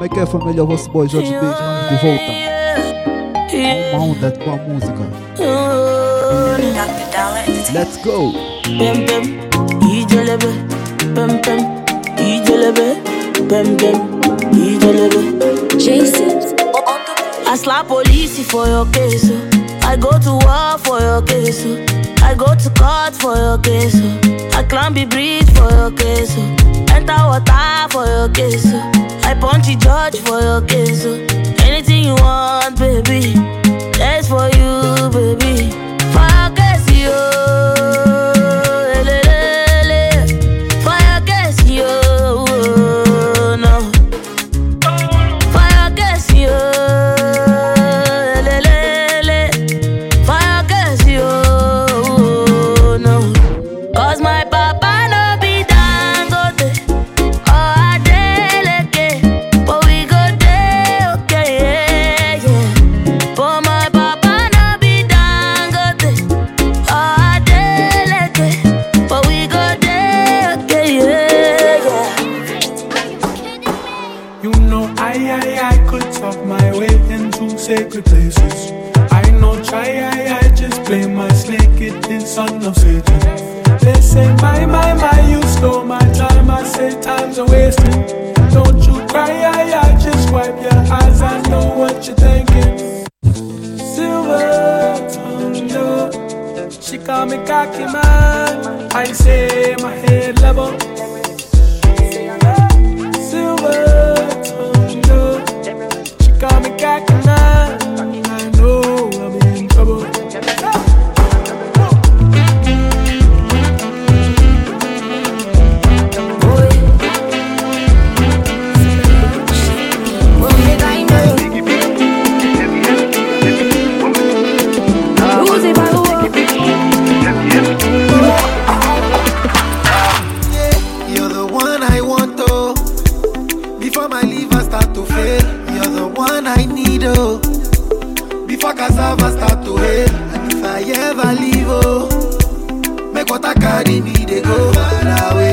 Como é que é, família? Vosso boy Jorge B. De volta. Uma onda com a música. Let's go! Pem, pem, ijelebe. Pem, pem, ijelebe. Pem, pem, ijelebe. Jason. I slap police for your case. Oh. I go to war for your case. Oh. I go to court for your case. Oh. I climb the bridge for your case. Enter water for your case. I punchy judge for your case. Anything you want, baby, that's for you, baby. take places. I know, no try, I, I just play my snake, in son of Satan. They say, my, my, my, you stole my time. I say, time's a wasting. Don't you cry, I, I just wipe your eyes. I know what you're thinking. Silver tongue, she call me cocky man. I say, my head level. cassava start to hail. And if I ever leave, oh, make what I carry me, they go far away.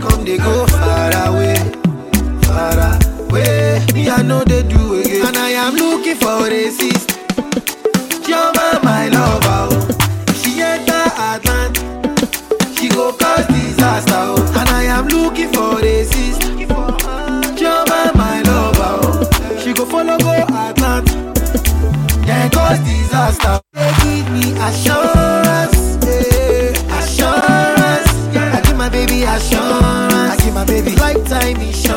come they go far away, far away. Me I know they do again, and I am looking for a sister. baby. Lifetime is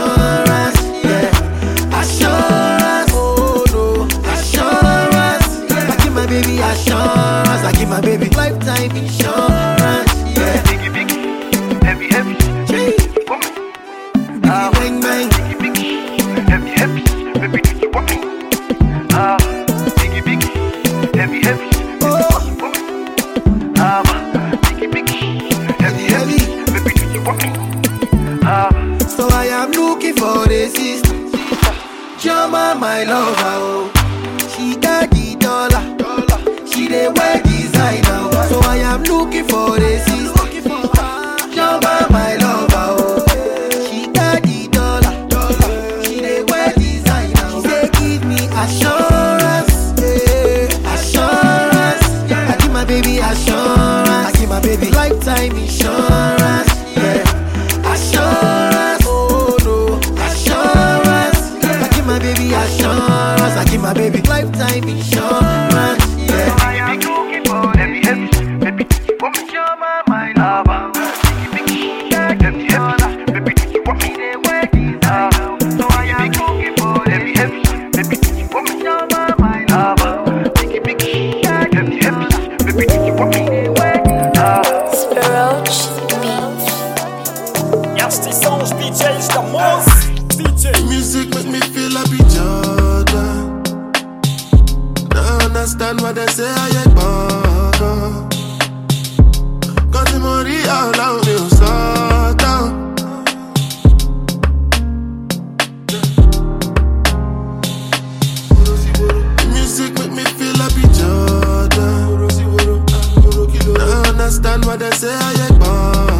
Understand what they say I ain't born.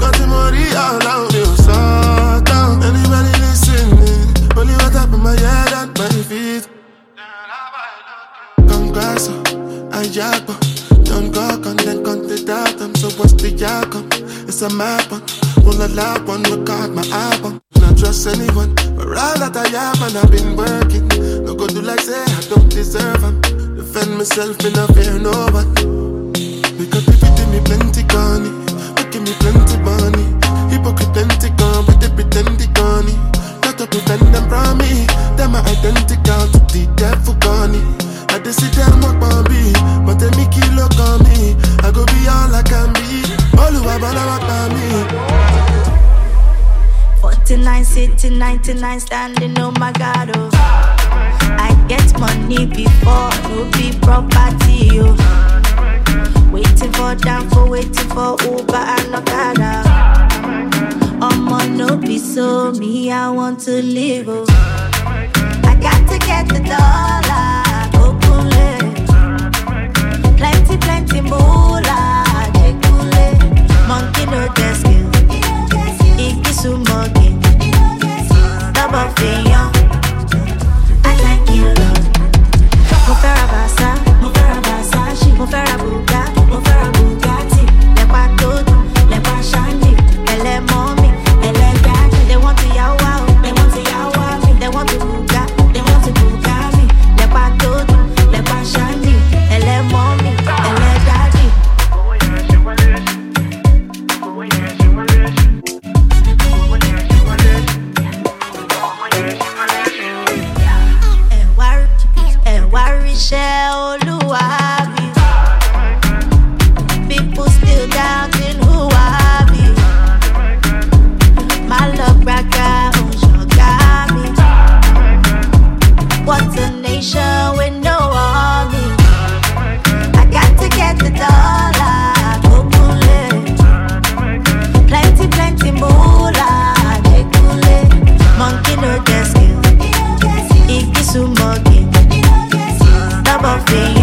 Got the money all out me so down. Anybody listening? Only what up in my head and my feet. Congrats, I jack Don't go con then con the datum. So what's the outcome? It's a map on. All the lap on record my album. Not trust anyone. But all that I have and I've been working. No go do like say I don't deserve them. Defend myself, me not fear no one. Because they give me plenty money, making me plenty money. Hypocrite uh, plenty gone, but they pretend they gone. Got to prevent them from me. Them are identical to the devil gone. I just see them walk on me, but they make you look on me. I go be all I can be. All who bad walk on me. 49 sitting, 99 standing, oh my god, oh. Get money before, no be property, oh. Waiting for Danfo, waiting for Uber and Okada. I'ma no be so me, I want to live, oh. I got to get the dollar, good.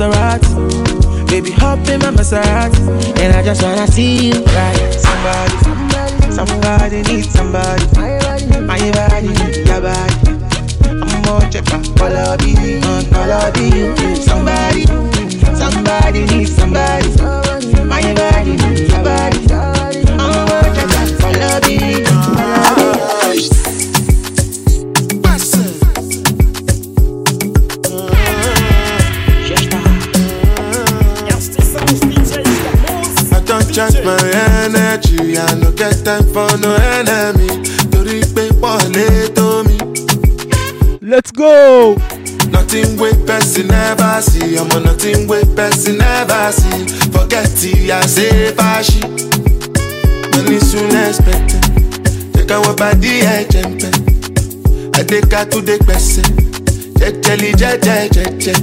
Maserati. Baby, hop in my Maserati. And I just wanna see you right. Somebody, somebody needs somebody. My body, your body. I'm more out all of you, all of you. Somebody, somebody needs somebody. My body, your body. I'm more out all of you, I no get time for no enemy. Torí pé pọ̀lẹ́ tó mi. Let's go. Nothing wey person never see, ọmọ nothing wey person never see. Forget it, I say fashi. Money soon expected. Káwọn bá dí ẹ̀jẹ̀ ń pẹ́. Adéka tún dé gbẹ̀sẹ̀. Jẹ́jẹ́lì jẹ́jẹ́ jẹ́jẹ́.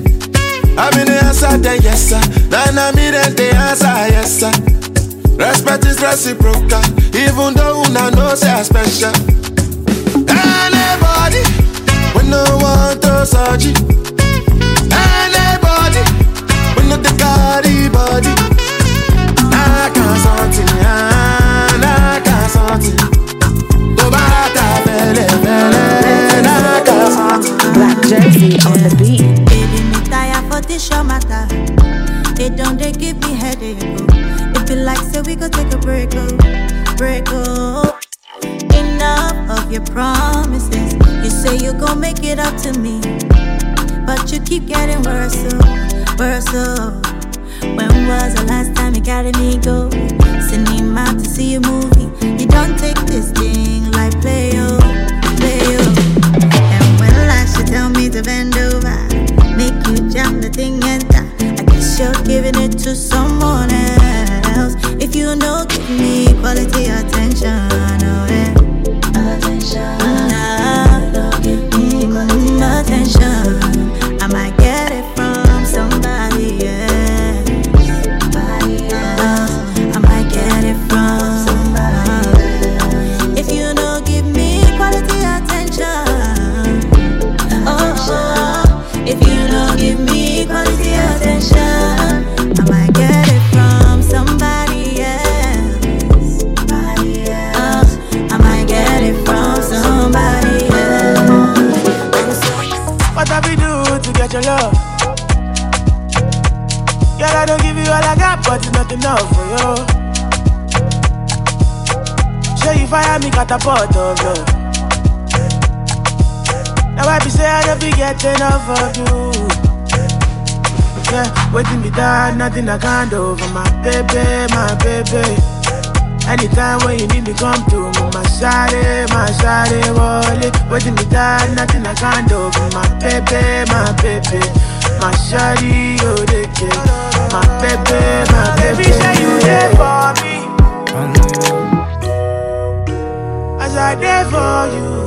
Àmì ni answer then yes sir. Nana mi then dey answer yes sir. Respect is reciprocal, even though una know say I special. Anybody, we no want to search it. We go take a break, oh, break, oh. Enough of your promises. You say you gon' make it up to me, but you keep getting worse, oh, worse, oh. When was the last time you carried me go? Cinema to see a movie. You don't take this thing like play, oh, play, oh. And when last you tell me to bend over, make you jump the thing and that. I guess you're giving it to someone else. You know, give me quality attention, oh yeah. Attention, mm, attention. I catapult of love. Now I be say I don't be get enough of you. Yeah, waiting me down, nothing I can't do for my baby, my baby. Anytime when you need me, come to me, my shawty, my shawty, wallet. Waiting me down, nothing I can't do for my baby, my baby. My shawty, oh, they get my baby, my baby. Say you there for me. I there for you.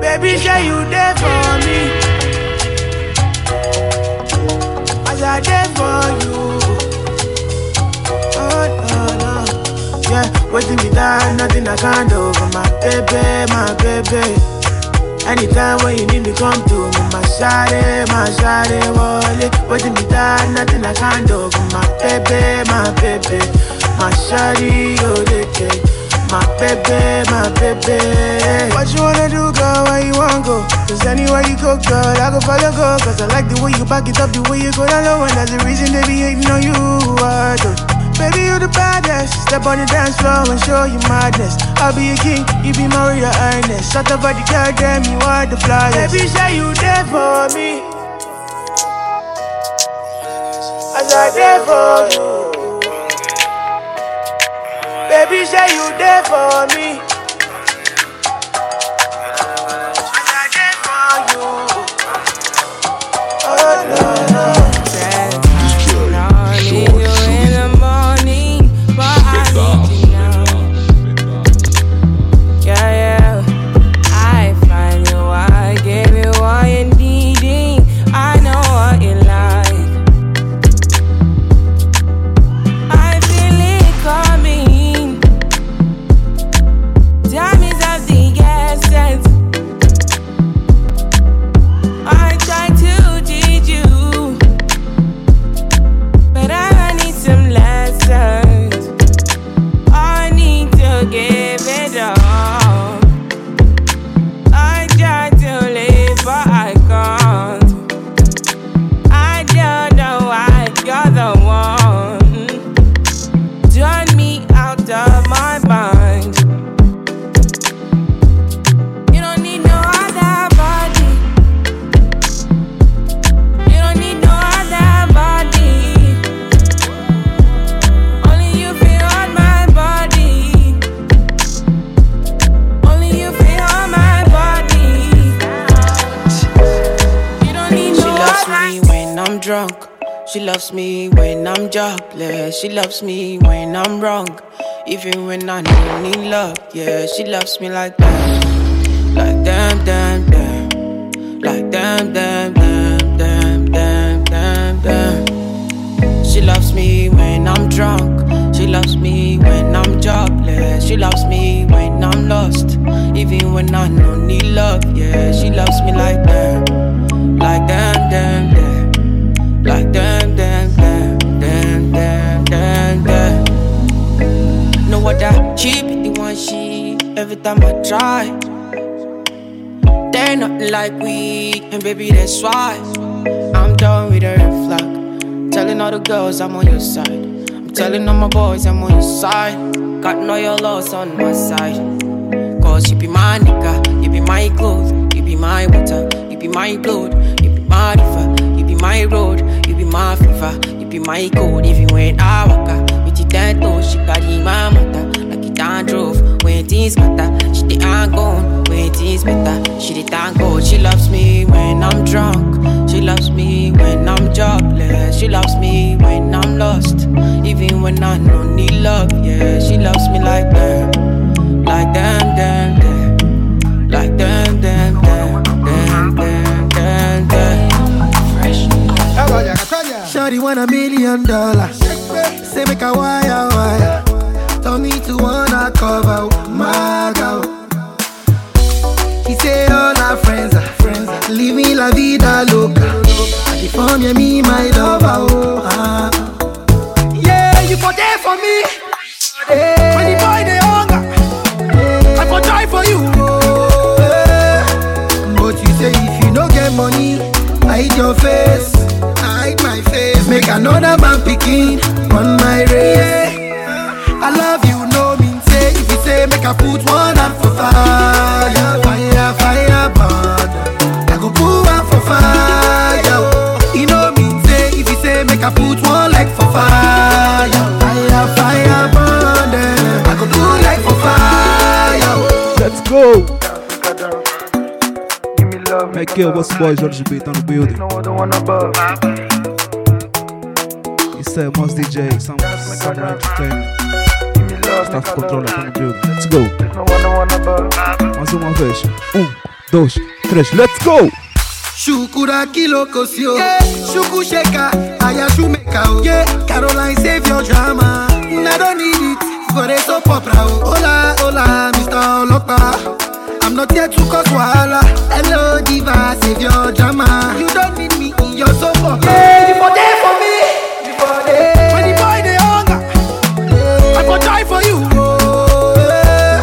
Baby, say you there for me. As I there for you. Oh, no, no. Yeah, waiting me down, nothing I can't do for my baby, my baby. Anytime when you need me, come to me, my shawty, my shawty, wallet. Waiting me down, nothing I can't do for my baby, my baby. My shawty, oh, get my baby, my baby. What you wanna do, girl? Where you wanna go? Cause anywhere you go, girl, I go follow, go. Cause I like the way you back it up, the way you go down low. And that's the reason they be hating on you. Uh, I do. Baby, you the baddest. Step on the dance floor and show you madness. I'll be a king, you be Maria Ernest. Shut up, the girl, damn, you are the flyest. Baby, say you there for me. As I there for you. Baby, say you there for me. Loves me when I'm wrong. Even when I don't need love. Yeah, she loves me like that. Like damn, damn, damn. Like damn, damn, damn, damn, damn, damn, damn. She loves me when I'm drunk. She loves me when I'm jobless. She loves me when I'm lost. Even when I don't need love. Yeah, she loves me like that. Like damn, damn, damn. Like damn, every time I try. They're nothing like we, and baby, that's why I'm done with the red flag. Telling all the girls I'm on your side. I'm telling all my boys I'm on your side. Got know your loss on my side. Cause you be my nigga, you be my clothes, you be my water, you be my blood, you be my river, you be my road, you be my fever, you be my code. Even when I walk with your toes, she carry my mother done drove. When things matter, she the ain't gone. When things better, she the thank God. She loves me when I'm drunk. She loves me when I'm jobless. She loves me when I'm lost. Even when I don't need love, yeah, she loves me like that. Like damn, damn, damn. Like damn, damn, damn, damn, damn, damn, damn. Fresh. Shorty want a million dollars. Say make a wire wire. Tell me to wanna cover my girl. He say all our friends are friends. Living la vida loca. California, me my lover. Oh, ah. Yeah, you for there for me. When the boy they hunger, I for try for you. Oh. But you say if you no get money, hide your face. Hide my face. Make another man picking on my race. I love you, no mean say. If you say make I put one hand for fire, fire, fire, burn. I go put one for fire. You know mean say. If you say make I put one leg for fire, fire, fire, burn. I go put leg for fire. Let's go! Michael, what's the boy? Jorge B tá no building. Isso é Moss DJ, Sam Summer Entertainment. Staff Controller tá no building. Let's go! Mais uma vez. Um, dois, três, let's go! Shukura kiloko sio Shuku sheka Aya shumeka oh Yeah Caroline save your drama I don't need it For a soap opera oh Hola hola Mr. Olopa I'm not here to cause wahala Hello diva Save your drama You don't need me in your soap opera Yeah I for for you oh, yeah.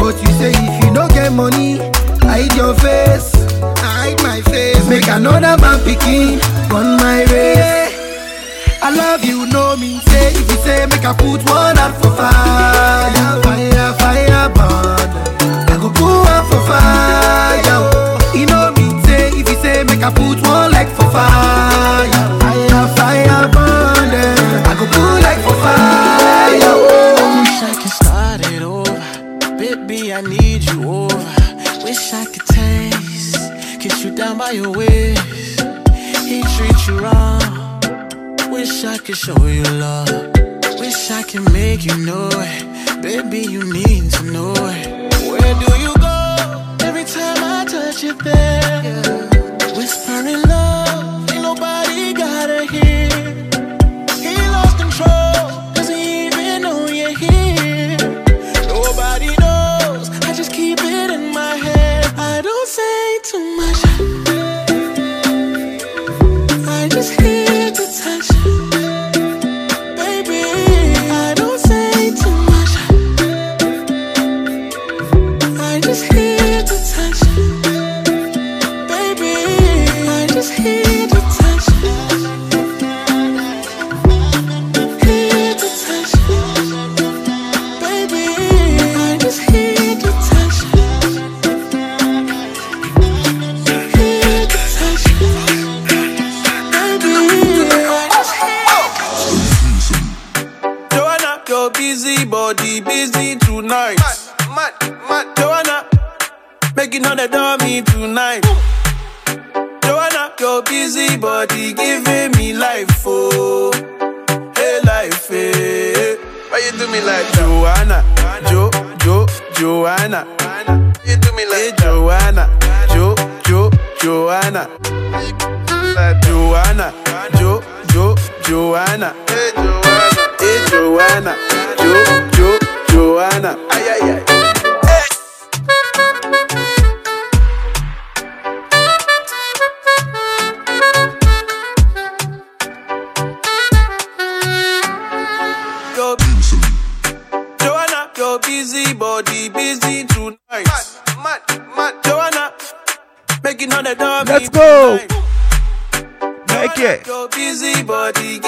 But you say if you no get money Hide your face Hide my face Make another man picking On my way. I love you, no mean say If you say make I put one hand for fire Fire, fire, burn I go put one for fire. You know mean say If you say make I put one leg for Fire, by your waist. He treats you wrong. Wish I could show you love. Wish I could make you know it. Baby, you need to know it. Where do you go? Every time I touch you there. Whispering love, Joanna. Joanna. Jo, Jo, Joanna. Hey, Joanna. Hey, Joanna. Jo, Jo, Joanna. Ay, ay, ay. Your Joanna, your busy body busy go. Make it. Your busy body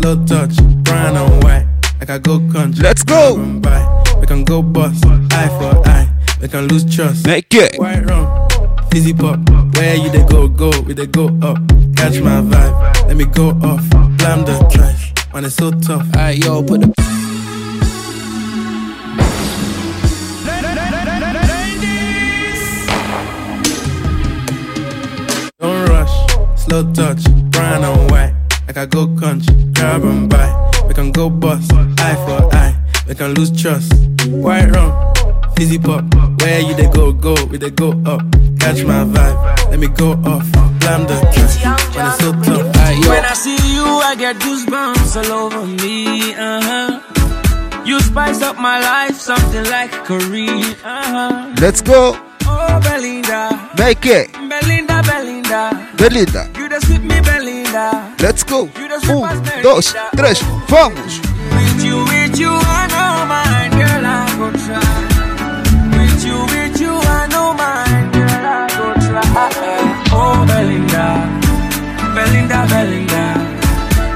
slow touch, brown and white. Like I go country. Let's go. We can go bust, eye for eye. We can lose trust. Make it. White rum, fizzy pop. Where you they go, go, we they go up. Catch my vibe, let me go off. Blam the trash, man, it's so tough. Alright, yo, put the. Don't rush, slow touch, brown and white. Like I go country, grab and buy. We can go bust, eye for eye. We can lose trust. White rum, fizzy pop. Where you they go, go, we they go up. Catch my vibe, let me go off. Blam the trash, when it's so tough. Aight, yo. When I see you, I get goosebumps all over me. Uh huh. You spice up my life, something like Korean. Uh huh. Let's go. Oh, Belinda, Make it. Belinda, Belinda. Belinda. You just with me, Belinda. Let's go. Um, dos, três, vamos. With you, with you, I know mine, girl, I go try. With you, with you, I know mine, girl, I go try. Oh, Belinda, Belinda, Belinda.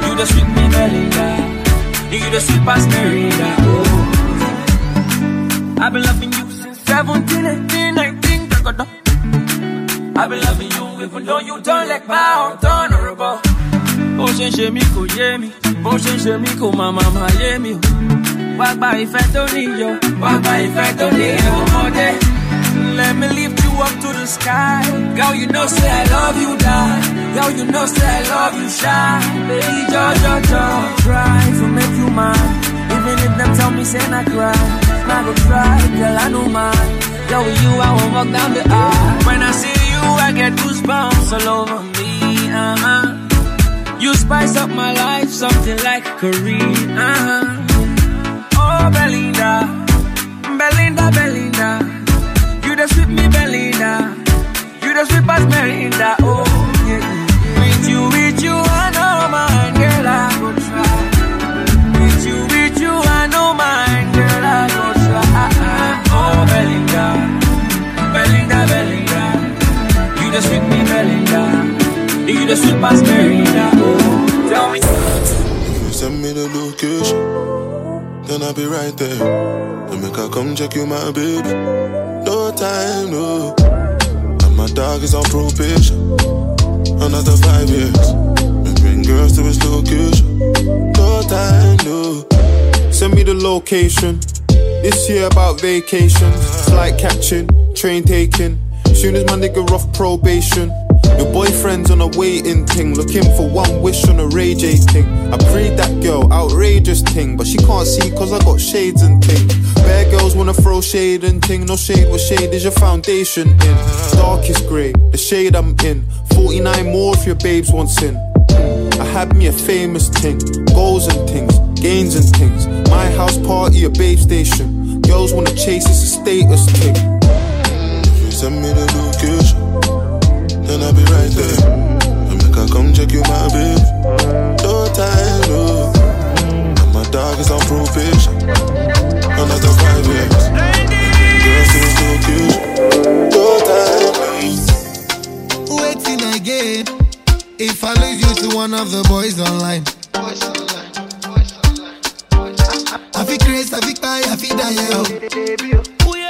You the sweet me, Belinda. You the sweet past Merida. Oh, I've been loving you since 17, 18, 19, da, da, da. I've been loving you even though you don't like my honorable. bó ṣe ń ṣe mí kò yé mi bó ṣe ń ṣe mí kò má má má yé mi o. wá gba ìfẹ́ tó níyọ wá gba ìfẹ́ tó níyọ ọmọdé. Let me lift you up to the sky. Girl, you know say I love you, die. Girl, you know say I love you, shy. Baby, jo, jo, jo. Try to make you mine. Even if them tell me say not cry. I go try, girl, I know mine. Girl, with you, I won't walk down the aisle. When I see I get goosebumps all over me. Uh-huh. You spice up my life, something like Korean. Uh-huh. Oh, Belinda, Belinda, Belinda. You the sweet me, Belinda. You the sweet past Merinda. Oh, yeah. With you, with you, the sweet past Marina. Oh, tell me. If you send me the location, then I'll be right there. And make I come check you, my baby. No time, no. And my dog is on probation. Another five years. And bring girls to his location. No time, no. Send me the location. This year about vacations, flight catching, train taking. Soon as my nigga off probation. Your boyfriend's on a waiting thing, looking for one wish on a Ray J thing. I prayed that girl, outrageous thing, but she can't see cause I got shades and thing. Bad girls wanna throw shade and thing, no shade, what shade is your foundation in? Darkest grey, the shade I'm in. 49 more if your babes want sin. I had me a famous thing, goals and things, gains and things. My house party, a babe station. Girls wanna chase, it's a status thing. Send me the location, then I'll be right there. And make I come check you, my baby. No time, no. And my dog is on probation. Another five years. And bring girls to his location. No time, no. Waiting again. If I lose you to one of the boys online. Boys online. I feel crazy, I feel cry, I feel die, yo.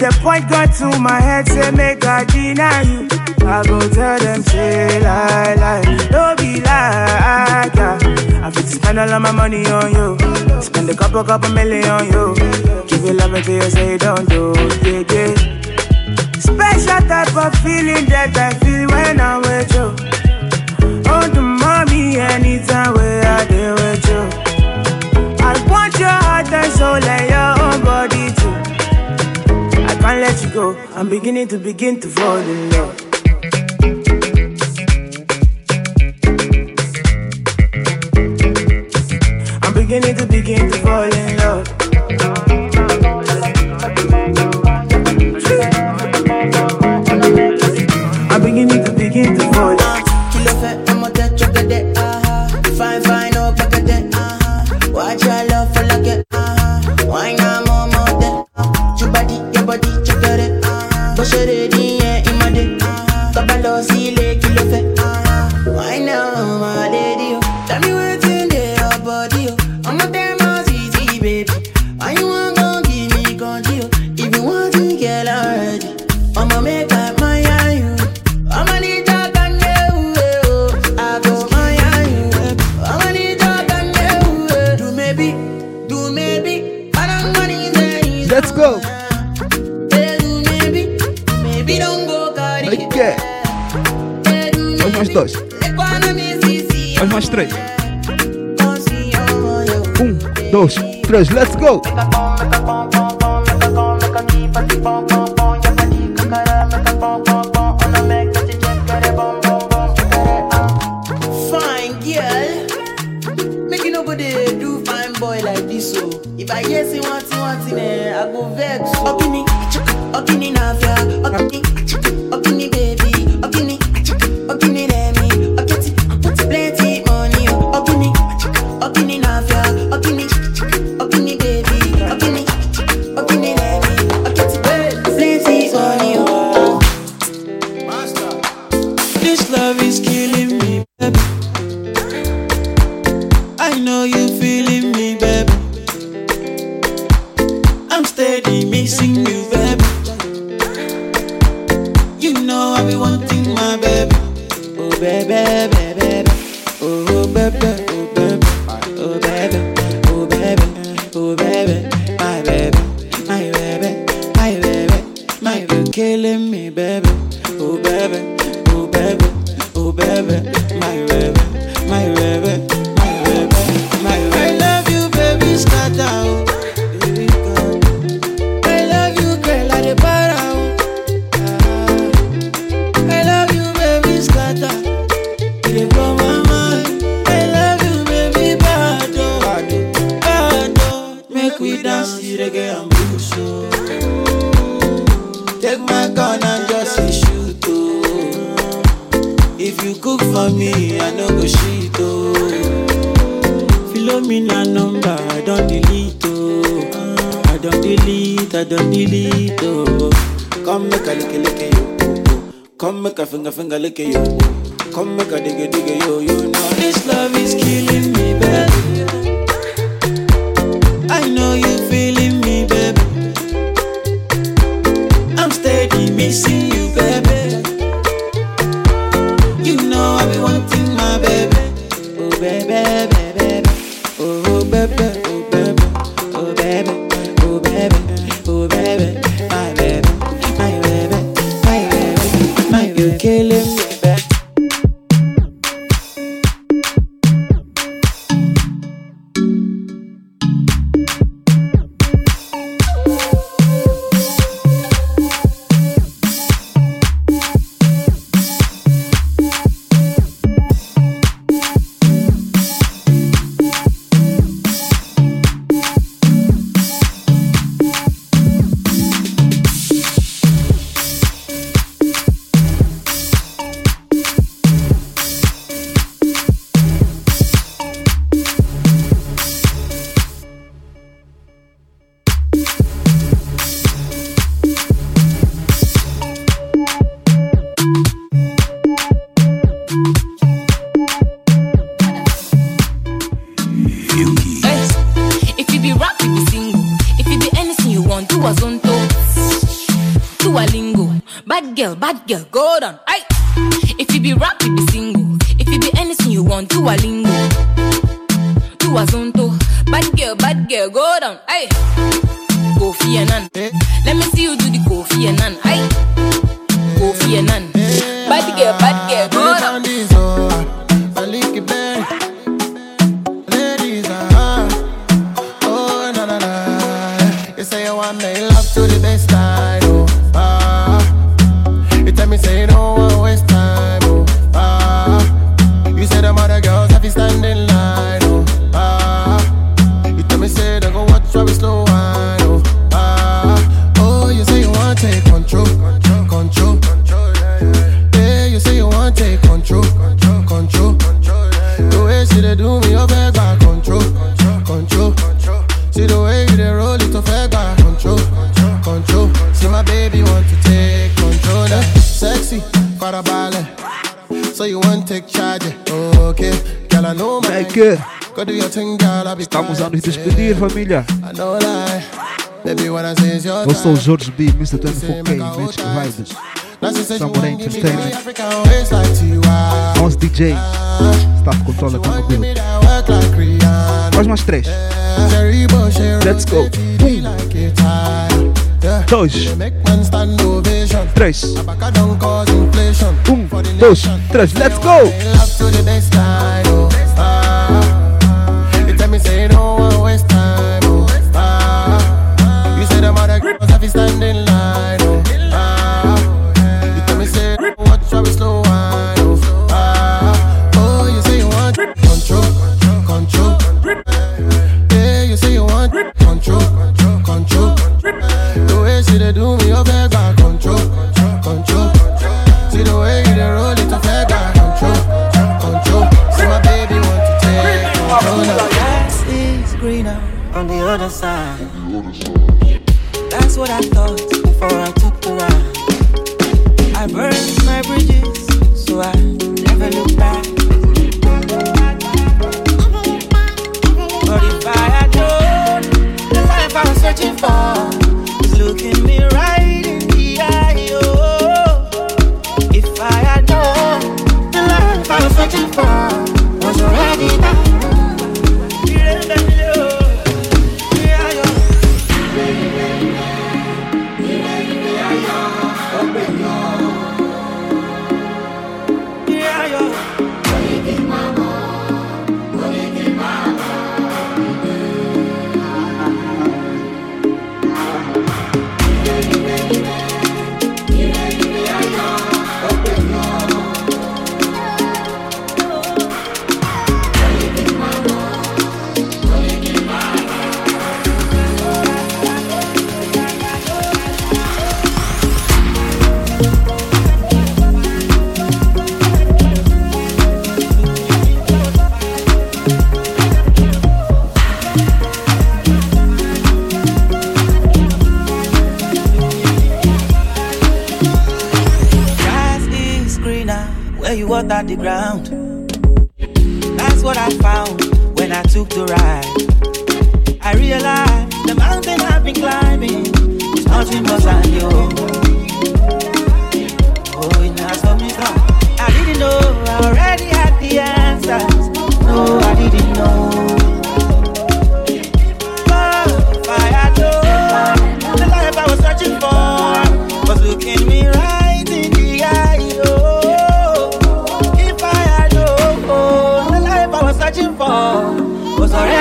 The point got to my head, say make I deny you. I go tell them, say lie, lie. Don't be like, yeah. I fit spend all of my money on you. Spend a couple, couple million on you. Give you love until you say don't do, yeah, yeah. Special type of feeling that I feel when I'm with you. Oh, the mommy, anytime where I'm beginning to begin to fall in love. Come make a finger finger lick yo. Come make a digga digga yo. You know this love is killing me, baby. Estamos a nos despedir, família. Eu sou o Jorge B, Mr. 24K, Magic Riders. Samurai Entertainment. Nosso DJ. Staff Controller tá no build. Faz mais três. Let's go. Um. Dois. Três. Um, dois, três. Let's go.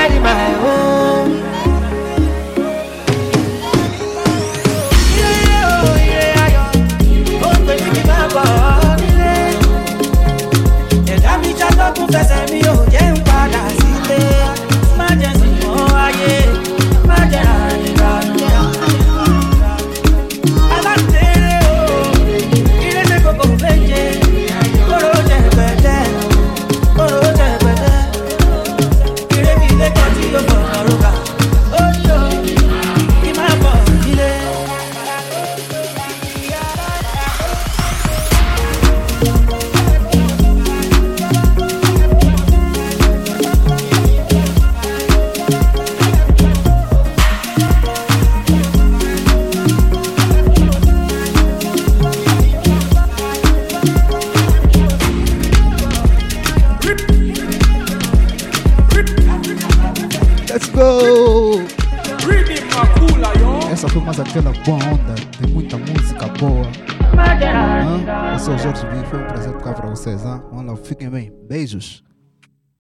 Already my own.